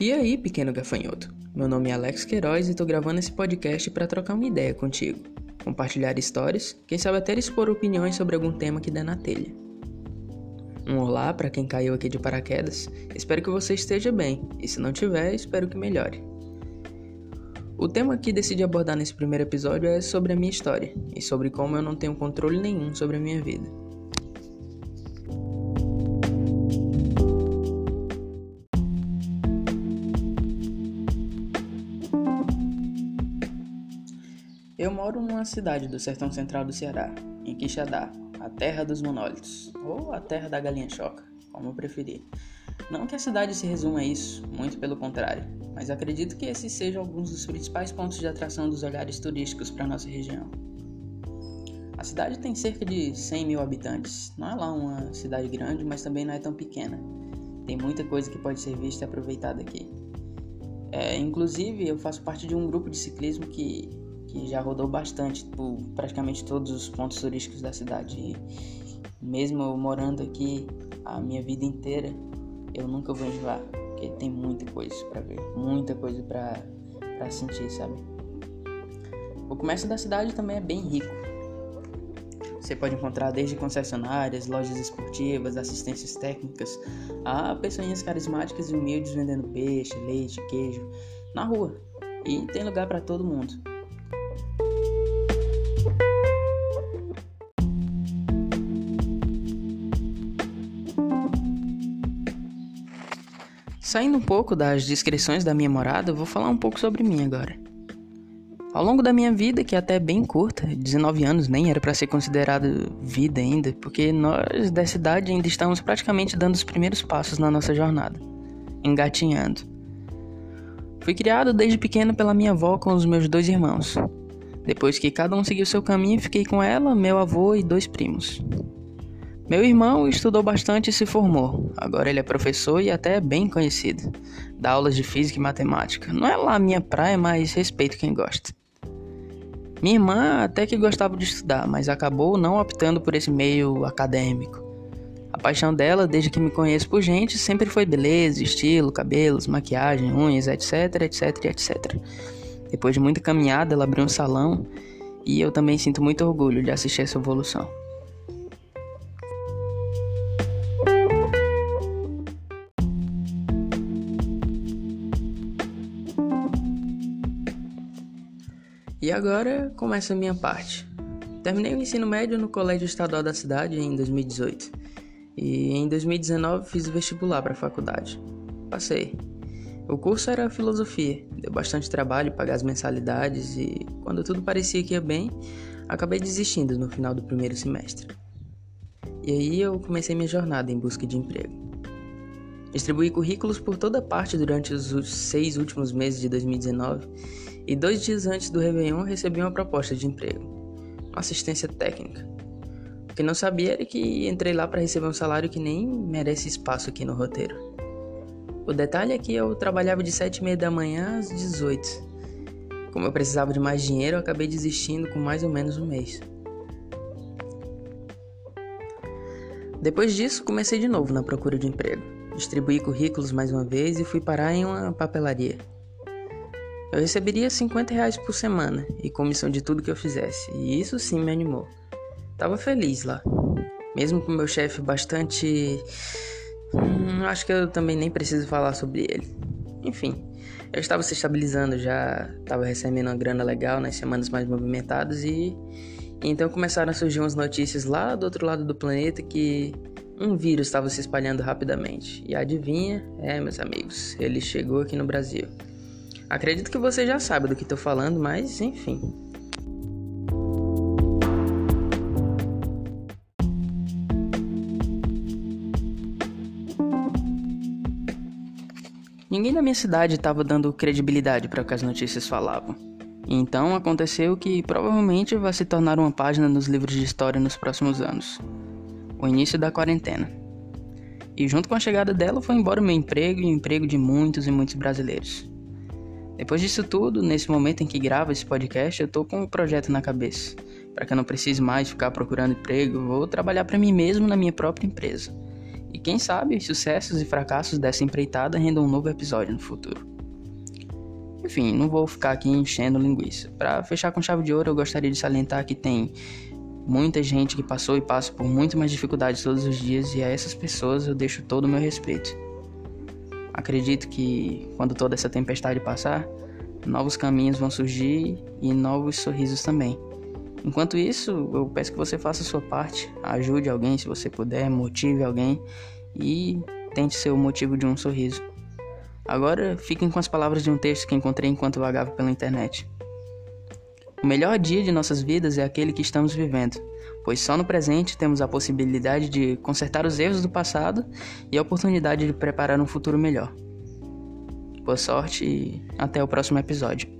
E aí, pequeno gafanhoto? Meu nome é Alex Queiroz e estou gravando esse podcast para trocar uma ideia contigo, compartilhar histórias, quem sabe até expor opiniões sobre algum tema que der na telha. Um olá para quem caiu aqui de paraquedas, espero que você esteja bem, e se não tiver, espero que melhore. O tema que decidi abordar nesse primeiro episódio é sobre a minha história e sobre como eu não tenho controle nenhum sobre a minha vida. Eu moro numa cidade do sertão central do Ceará, em Quixadá, a terra dos monólitos, ou a terra da galinha choca, como preferir. Não que a cidade se resuma a isso, muito pelo contrário, mas acredito que esses sejam alguns dos principais pontos de atração dos olhares turísticos para nossa região. A cidade tem cerca de 100 mil habitantes, não é lá uma cidade grande, mas também não é tão pequena. Tem muita coisa que pode ser vista e aproveitada aqui. É, inclusive, eu faço parte de um grupo de ciclismo que que já rodou bastante por praticamente todos os pontos turísticos da cidade. E mesmo eu morando aqui a minha vida inteira, eu nunca vou enjoar, porque tem muita coisa para ver, muita coisa para sentir, sabe? O comércio da cidade também é bem rico. Você pode encontrar desde concessionárias, lojas esportivas, assistências técnicas, a pessoas carismáticas e humildes vendendo peixe, leite, queijo na rua. E tem lugar para todo mundo. Saindo um pouco das descrições da minha morada, vou falar um pouco sobre mim agora. Ao longo da minha vida, que é até bem curta, 19 anos nem era para ser considerado vida ainda, porque nós dessa idade ainda estamos praticamente dando os primeiros passos na nossa jornada, engatinhando. Fui criado desde pequeno pela minha avó com os meus dois irmãos. Depois que cada um seguiu seu caminho, fiquei com ela, meu avô e dois primos. Meu irmão estudou bastante e se formou. Agora ele é professor e até é bem conhecido. Dá aulas de física e matemática. Não é lá a minha praia, mas respeito quem gosta. Minha irmã até que gostava de estudar, mas acabou não optando por esse meio acadêmico. A paixão dela, desde que me conheço por gente, sempre foi beleza, estilo, cabelos, maquiagem, unhas, etc, etc, etc. Depois de muita caminhada, ela abriu um salão e eu também sinto muito orgulho de assistir essa evolução. E agora começa a minha parte. Terminei o ensino médio no Colégio Estadual da cidade em 2018 e em 2019 fiz o vestibular para a faculdade. Passei. O curso era filosofia, deu bastante trabalho pagar as mensalidades e, quando tudo parecia que ia bem, acabei desistindo no final do primeiro semestre. E aí eu comecei minha jornada em busca de emprego. Distribuí currículos por toda parte durante os seis últimos meses de 2019 e dois dias antes do Réveillon recebi uma proposta de emprego, uma assistência técnica. O que não sabia era que entrei lá para receber um salário que nem merece espaço aqui no roteiro. O detalhe é que eu trabalhava de 7 e meia da manhã às 18. Como eu precisava de mais dinheiro, eu acabei desistindo com mais ou menos um mês. Depois disso, comecei de novo na procura de emprego. Distribuí currículos mais uma vez e fui parar em uma papelaria. Eu receberia 50 reais por semana e comissão de tudo que eu fizesse, e isso sim me animou. Tava feliz lá, mesmo com meu chefe bastante. Hum, acho que eu também nem preciso falar sobre ele. Enfim, eu estava se estabilizando já, estava recebendo uma grana legal nas semanas mais movimentadas e então começaram a surgir umas notícias lá do outro lado do planeta que um vírus estava se espalhando rapidamente. E adivinha? É, meus amigos, ele chegou aqui no Brasil. Acredito que você já sabe do que estou falando, mas enfim. Ninguém na minha cidade estava dando credibilidade para o que as notícias falavam. Então aconteceu que provavelmente vai se tornar uma página nos livros de história nos próximos anos. O início da quarentena. E junto com a chegada dela foi embora o meu emprego e o emprego de muitos e muitos brasileiros. Depois disso tudo, nesse momento em que gravo esse podcast, eu tô com um projeto na cabeça. Para que eu não precise mais ficar procurando emprego, vou trabalhar para mim mesmo na minha própria empresa. E quem sabe sucessos e fracassos dessa empreitada rendam um novo episódio no futuro. Enfim, não vou ficar aqui enchendo linguiça. Para fechar com chave de ouro, eu gostaria de salientar que tem muita gente que passou e passa por muito mais dificuldades todos os dias e a essas pessoas eu deixo todo o meu respeito. Acredito que quando toda essa tempestade passar, novos caminhos vão surgir e novos sorrisos também. Enquanto isso, eu peço que você faça a sua parte, ajude alguém se você puder, motive alguém e tente ser o motivo de um sorriso. Agora, fiquem com as palavras de um texto que encontrei enquanto vagava pela internet. O melhor dia de nossas vidas é aquele que estamos vivendo, pois só no presente temos a possibilidade de consertar os erros do passado e a oportunidade de preparar um futuro melhor. Boa sorte e até o próximo episódio.